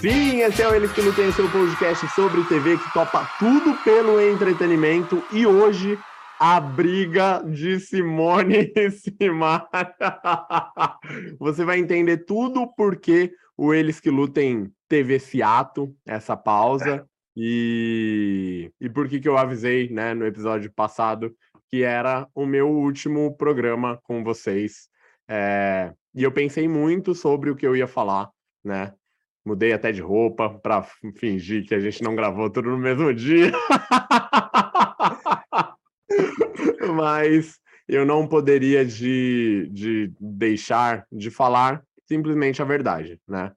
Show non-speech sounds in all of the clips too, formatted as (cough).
Sim, esse é o Eles que não tem seu podcast sobre TV que topa tudo pelo entretenimento e hoje a briga de Simone (laughs) e Simara. Você vai entender tudo porque o Eles que Lutem esse ato, essa pausa, e, e por que, que eu avisei né, no episódio passado que era o meu último programa com vocês. É, e eu pensei muito sobre o que eu ia falar, né? Mudei até de roupa para fingir que a gente não gravou tudo no mesmo dia. (laughs) Mas eu não poderia de, de deixar de falar simplesmente a verdade, né?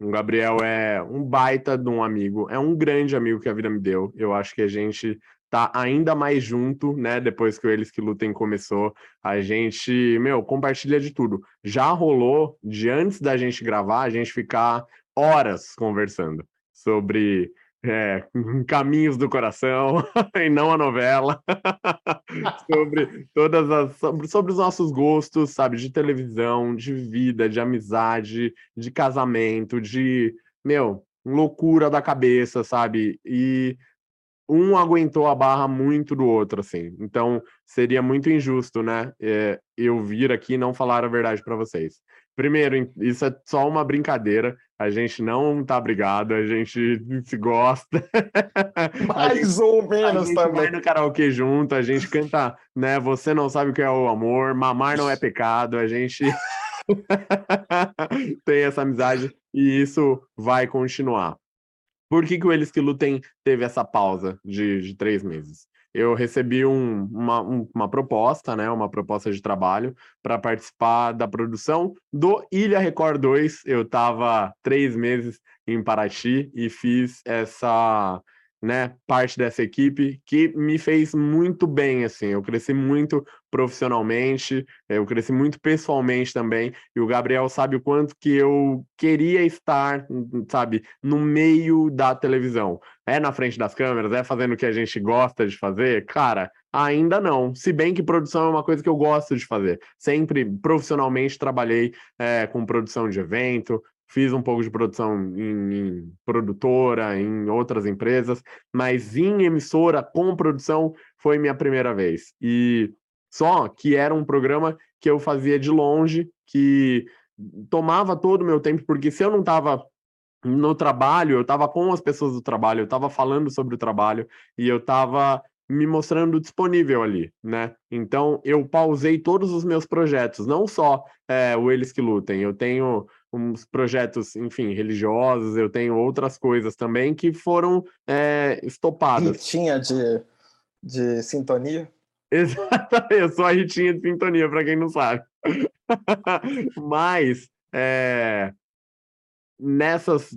O Gabriel é um baita de um amigo, é um grande amigo que a vida me deu. Eu acho que a gente tá ainda mais junto, né? Depois que o Eles que Lutem começou, a gente, meu, compartilha de tudo. Já rolou de antes da gente gravar, a gente ficar horas conversando sobre é, (laughs) caminhos do coração (laughs) e não a novela, (laughs) sobre todas as sobre, sobre, os nossos gostos, sabe, de televisão, de vida, de amizade, de casamento, de meu loucura da cabeça, sabe? E um aguentou a barra muito do outro, assim. Então, seria muito injusto, né? É, eu vir aqui e não falar a verdade para vocês. Primeiro, isso é só uma brincadeira. A gente não tá brigado, a gente se gosta. (laughs) Mais ou menos a gente também. vai no karaokê junto, a gente canta, né? Você não sabe o que é o amor, mamar não é pecado, a gente (laughs) tem essa amizade e isso vai continuar. Por que, que o Eles que Lutem teve essa pausa de, de três meses? Eu recebi um, uma, um, uma proposta, né, uma proposta de trabalho para participar da produção do Ilha Record 2. Eu estava três meses em Paraty e fiz essa né, parte dessa equipe que me fez muito bem, assim, eu cresci muito profissionalmente, eu cresci muito pessoalmente também, e o Gabriel sabe o quanto que eu queria estar, sabe, no meio da televisão. É na frente das câmeras, é fazendo o que a gente gosta de fazer? Cara, ainda não. Se bem que produção é uma coisa que eu gosto de fazer. Sempre profissionalmente trabalhei é, com produção de evento, fiz um pouco de produção em, em, produtora, em outras empresas, mas em emissora com produção foi minha primeira vez. E só que era um programa que eu fazia de longe, que tomava todo o meu tempo, porque se eu não estava no trabalho, eu estava com as pessoas do trabalho, eu estava falando sobre o trabalho e eu estava me mostrando disponível ali, né? Então eu pausei todos os meus projetos, não só é, o Eles que Lutem, eu tenho uns projetos, enfim, religiosos, eu tenho outras coisas também que foram é, estopadas. Ritinha de, de sintonia? (laughs) Exatamente, eu sou a Ritinha de sintonia, para quem não sabe. (laughs) Mas é, nessas,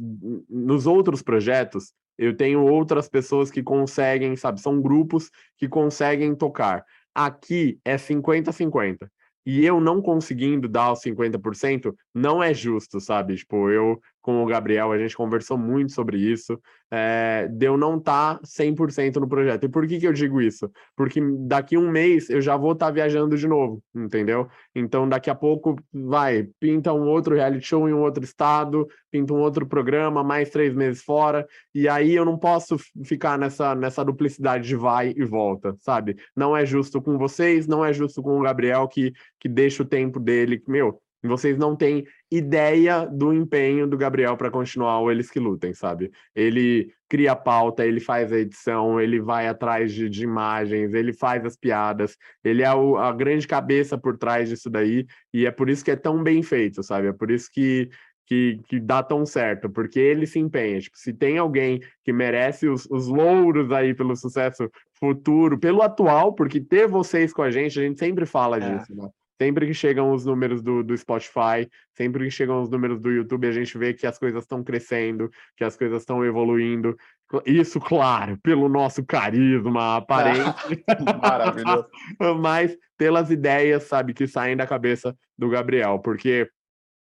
nos outros projetos, eu tenho outras pessoas que conseguem, sabe, são grupos que conseguem tocar. Aqui é 50-50 e eu não conseguindo dar os 50%, não é justo, sabe? Tipo, eu com o Gabriel, a gente conversou muito sobre isso, é, de eu não estar tá 100% no projeto. E por que, que eu digo isso? Porque daqui um mês eu já vou estar tá viajando de novo, entendeu? Então, daqui a pouco, vai, pinta um outro reality show em um outro estado, pinta um outro programa, mais três meses fora, e aí eu não posso ficar nessa, nessa duplicidade de vai e volta, sabe? Não é justo com vocês, não é justo com o Gabriel, que, que deixa o tempo dele, meu, vocês não têm ideia do empenho do Gabriel para continuar o Eles que Lutem, sabe? Ele cria a pauta, ele faz a edição, ele vai atrás de, de imagens, ele faz as piadas, ele é o, a grande cabeça por trás disso daí, e é por isso que é tão bem feito, sabe? É por isso que, que, que dá tão certo, porque ele se empenha. Tipo, se tem alguém que merece os, os louros aí pelo sucesso futuro, pelo atual, porque ter vocês com a gente, a gente sempre fala é. disso, né? Sempre que chegam os números do, do Spotify, sempre que chegam os números do YouTube, a gente vê que as coisas estão crescendo, que as coisas estão evoluindo. Isso, claro, pelo nosso carisma aparente. (laughs) Maravilhoso. (laughs) Mas pelas ideias, sabe, que saem da cabeça do Gabriel. Porque,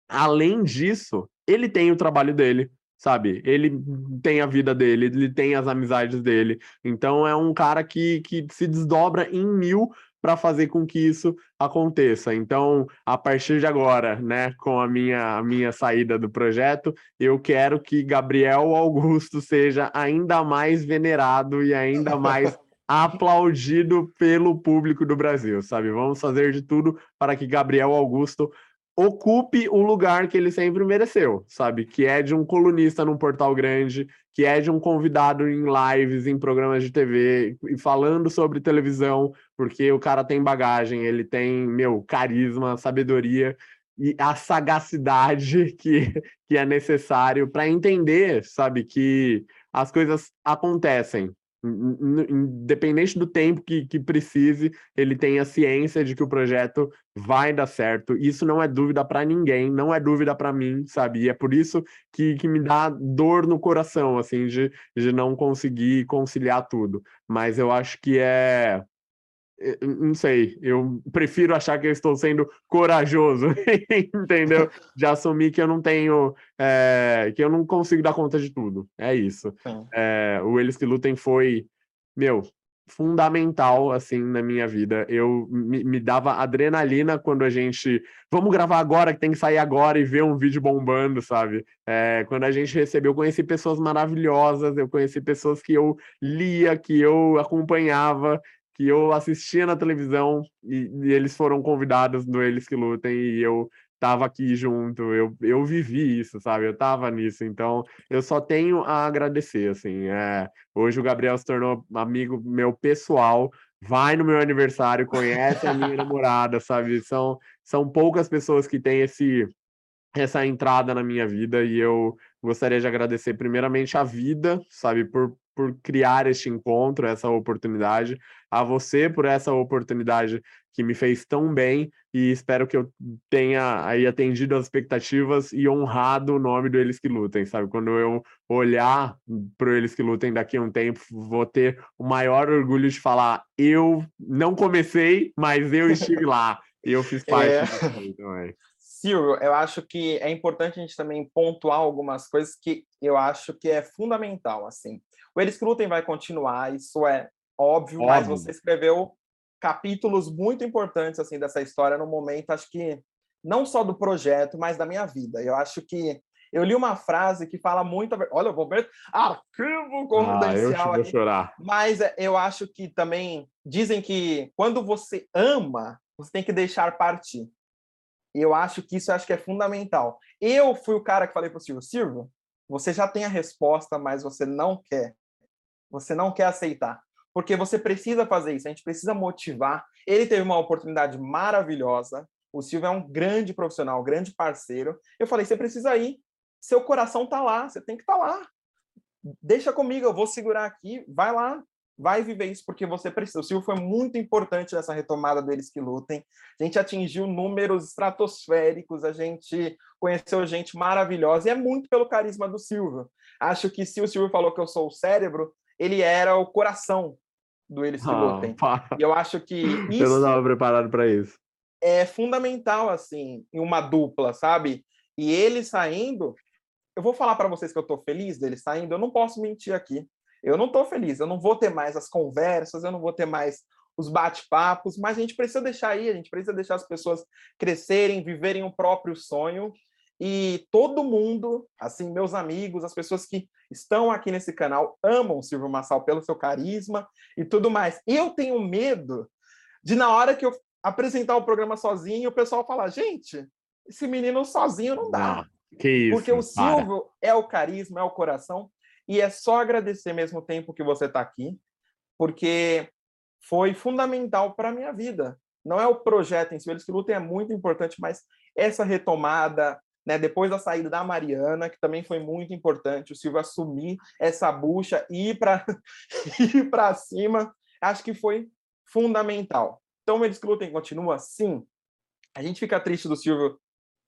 além disso, ele tem o trabalho dele, sabe? Ele tem a vida dele, ele tem as amizades dele. Então é um cara que, que se desdobra em mil para fazer com que isso aconteça. Então, a partir de agora, né, com a minha, a minha saída do projeto, eu quero que Gabriel Augusto seja ainda mais venerado e ainda mais (laughs) aplaudido pelo público do Brasil, sabe? Vamos fazer de tudo para que Gabriel Augusto ocupe o lugar que ele sempre mereceu, sabe? Que é de um colunista num portal grande, que é de um convidado em lives, em programas de TV, e falando sobre televisão, porque o cara tem bagagem, ele tem, meu, carisma, sabedoria e a sagacidade (laughs) que, que é necessário para entender, sabe, que as coisas acontecem, independente do tempo que, que precise, ele tem a ciência de que o projeto vai dar certo. Isso não é dúvida para ninguém, não é dúvida para mim, sabe? E é por isso que, que me dá dor no coração, assim, de, de não conseguir conciliar tudo. Mas eu acho que é não sei, eu prefiro achar que eu estou sendo corajoso, (laughs) entendeu? De assumir que eu não tenho, é, que eu não consigo dar conta de tudo. É isso. É, o Eles que Lutem foi, meu, fundamental, assim, na minha vida. Eu me, me, dava adrenalina quando a gente, vamos gravar agora, que tem que sair agora e ver um vídeo bombando, sabe? É, quando a gente recebeu, eu conheci pessoas maravilhosas, eu conheci pessoas que eu lia, que eu acompanhava, que eu assistia na televisão e, e, eles foram convidados no Eles que Lutem e eu tava aqui junto, eu, eu vivi isso, sabe? Eu tava nisso, então eu só tenho a agradecer, assim. É, hoje o Gabriel se tornou amigo meu pessoal, vai no meu aniversário, conhece a minha (laughs) namorada, sabe? São, são poucas pessoas que têm esse essa entrada na minha vida e eu gostaria de agradecer primeiramente a vida, sabe, por por criar este encontro, essa oportunidade, a você por essa oportunidade que me fez tão bem e espero que eu tenha aí atendido as expectativas e honrado o nome do Eles que Lutem, sabe? Quando eu olhar para Eles que Lutem daqui a um tempo, vou ter o maior orgulho de falar, eu não comecei, mas eu estive lá e eu fiz (laughs) parte é... disso também. Silvio, eu acho que é importante a gente também pontuar algumas coisas que eu acho que é fundamental, assim. O Eles que Lutem vai continuar, isso é óbvio, óbvio, mas você escreveu capítulos muito importantes, assim, dessa história no momento, acho que não só do projeto, mas da minha vida. Eu acho que eu li uma frase que fala muito. Olha, eu vou ver arquivo confidencial. Ah, eu chorar. Mas é, eu acho que também dizem que quando você ama, você tem que deixar partir. E eu acho que isso acho que é fundamental. Eu fui o cara que falei para o Silvio, Silvio, você já tem a resposta, mas você não quer. Você não quer aceitar. Porque você precisa fazer isso, a gente precisa motivar. Ele teve uma oportunidade maravilhosa. O Silvio é um grande profissional, um grande parceiro. Eu falei, você precisa ir. Seu coração tá lá, você tem que estar tá lá. Deixa comigo, eu vou segurar aqui, vai lá vai viver isso porque você precisa. O Silvio foi muito importante nessa retomada deles que lutem. A gente atingiu números estratosféricos, a gente conheceu gente maravilhosa e é muito pelo carisma do Silvio. Acho que se o Silvio falou que eu sou o cérebro, ele era o coração do Eles que ah, Lutem. e eu acho que isso... (laughs) Eu não estava preparado para isso. É fundamental, assim, em uma dupla, sabe? E ele saindo... Eu vou falar para vocês que eu estou feliz dele saindo, eu não posso mentir aqui eu não estou feliz, eu não vou ter mais as conversas, eu não vou ter mais os bate-papos, mas a gente precisa deixar aí, a gente precisa deixar as pessoas crescerem, viverem o próprio sonho. E todo mundo, assim, meus amigos, as pessoas que estão aqui nesse canal, amam o Silvio Massal pelo seu carisma e tudo mais. Eu tenho medo de, na hora que eu apresentar o programa sozinho, o pessoal falar: gente, esse menino sozinho não dá. Ah, que isso, Porque o Silvio para. é o carisma, é o coração. E é só agradecer mesmo o tempo que você está aqui, porque foi fundamental para a minha vida. Não é o projeto em si, eles que lutem é muito importante, mas essa retomada, né, depois da saída da Mariana, que também foi muito importante, o Silvio assumir essa bucha e ir para (laughs) ir para cima, acho que foi fundamental. Então, eles que lutem continua? Sim. A gente fica triste do Silvio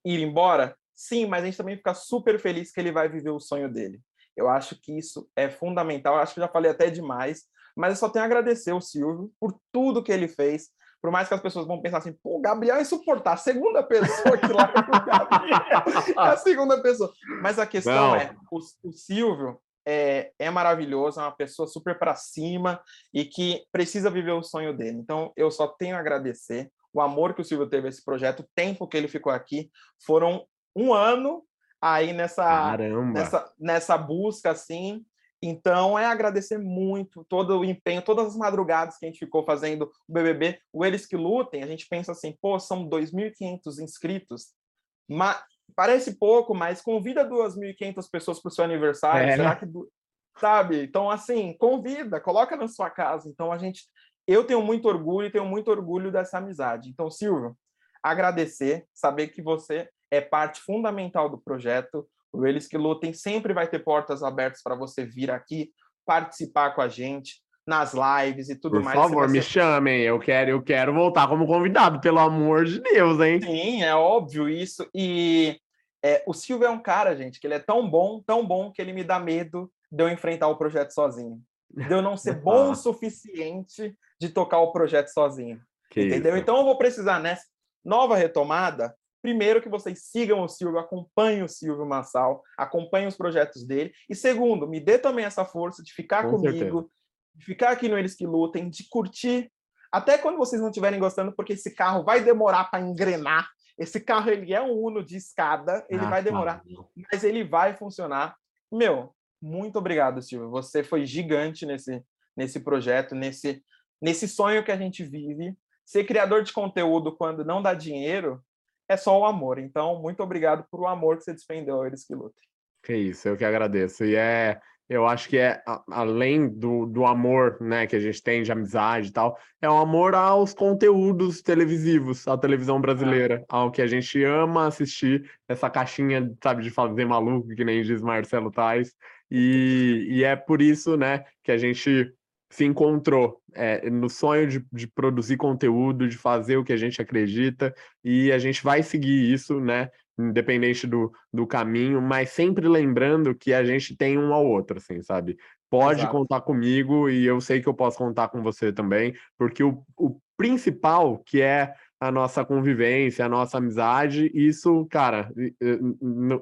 ir embora? Sim, mas a gente também fica super feliz que ele vai viver o sonho dele. Eu acho que isso é fundamental. Eu acho que já falei até demais, mas eu só tenho a agradecer o Silvio por tudo que ele fez. Por mais que as pessoas vão pensar assim, pô, o Gabriel é insuportável, a segunda pessoa que lá é o Gabriel, é a segunda pessoa. Mas a questão Não. é, o, o Silvio, é, é maravilhoso, é uma pessoa super para cima e que precisa viver o sonho dele. Então, eu só tenho a agradecer o amor que o Silvio teve a esse projeto, o tempo que ele ficou aqui. Foram um ano aí nessa, nessa, nessa busca, assim. Então, é agradecer muito todo o empenho, todas as madrugadas que a gente ficou fazendo o BBB. O Eles Que Lutem, a gente pensa assim, pô, são 2.500 inscritos, mas parece pouco, mas convida 2.500 pessoas para o seu aniversário, é. será que... Sabe? Então, assim, convida, coloca na sua casa. Então, a gente... Eu tenho muito orgulho e tenho muito orgulho dessa amizade. Então, Silvio, agradecer, saber que você é parte fundamental do projeto. O Eles que Lutem sempre vai ter portas abertas para você vir aqui participar com a gente nas lives e tudo Por mais. Por favor, me chamem. Eu quero, eu quero voltar como convidado, pelo amor de Deus, hein? Sim, é óbvio isso. E é, o Silvio é um cara, gente, que ele é tão bom, tão bom, que ele me dá medo de eu enfrentar o projeto sozinho. De eu não ser (laughs) bom o suficiente de tocar o projeto sozinho. Que entendeu? Isso. Então eu vou precisar, nessa nova retomada, Primeiro, que vocês sigam o Silvio, acompanhem o Silvio Massal, acompanhem os projetos dele. E segundo, me dê também essa força de ficar Com comigo, certeza. de ficar aqui no Eles Que Lutem, de curtir. Até quando vocês não estiverem gostando, porque esse carro vai demorar para engrenar. Esse carro ele é um Uno de escada, ele ah, vai demorar, mas ele vai funcionar. Meu, muito obrigado, Silvio. Você foi gigante nesse, nesse projeto, nesse, nesse sonho que a gente vive. Ser criador de conteúdo quando não dá dinheiro é só o amor. Então, muito obrigado por o amor que você despendeu a eles que lutem. Que isso, eu que agradeço. E é, eu acho que é além do, do amor, né, que a gente tem de amizade e tal, é o amor aos conteúdos televisivos, à televisão brasileira, é. ao que a gente ama assistir, essa caixinha, sabe, de fazer maluco, que nem diz Marcelo Tais. E, e é por isso, né, que a gente se encontrou é, no sonho de, de, produzir conteúdo, de fazer o que a gente acredita, e a gente vai seguir isso, né? Independente do, do caminho, mas sempre lembrando que a gente tem um ao outro, assim, sabe? Pode Exato. contar comigo e eu sei que eu posso contar com você também, porque o, o principal, que é a nossa convivência, a nossa amizade, isso, cara,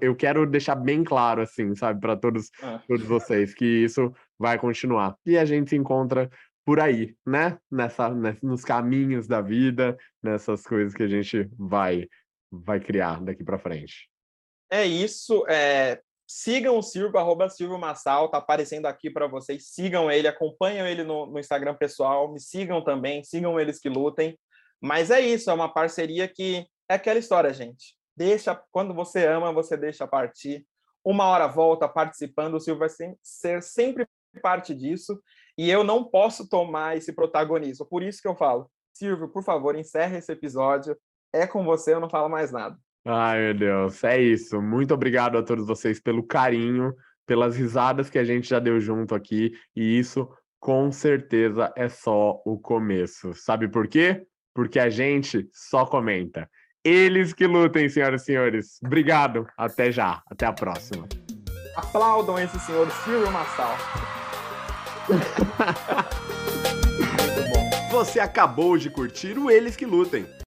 eu quero deixar bem claro, assim, sabe, para todos, é. todos vocês, que isso vai continuar. E a gente se encontra por aí, né? Nessa, nos caminhos da vida, nessas coisas que a gente vai, vai criar daqui para frente. É isso. É... Sigam o Silvio, arroba Silvio Massal, tá aparecendo aqui para vocês. Sigam ele, acompanham ele no, no Instagram pessoal, me sigam também, sigam eles que lutem. Mas é isso, é uma parceria que é aquela história, gente. Deixa, quando você ama, você deixa partir. Uma hora volta participando, o Silvio vai ser sempre parte disso e eu não posso tomar esse protagonismo. Por isso que eu falo, Silvio, por favor, encerre esse episódio. É com você, eu não falo mais nada. Ai, meu Deus, é isso. Muito obrigado a todos vocês pelo carinho, pelas risadas que a gente já deu junto aqui. E isso, com certeza, é só o começo. Sabe por quê? porque a gente só comenta. Eles que lutem, senhoras e senhores. Obrigado. Até já. Até a próxima. Aplaudam esse senhor Silvio Massal. Você acabou de curtir o Eles que Lutem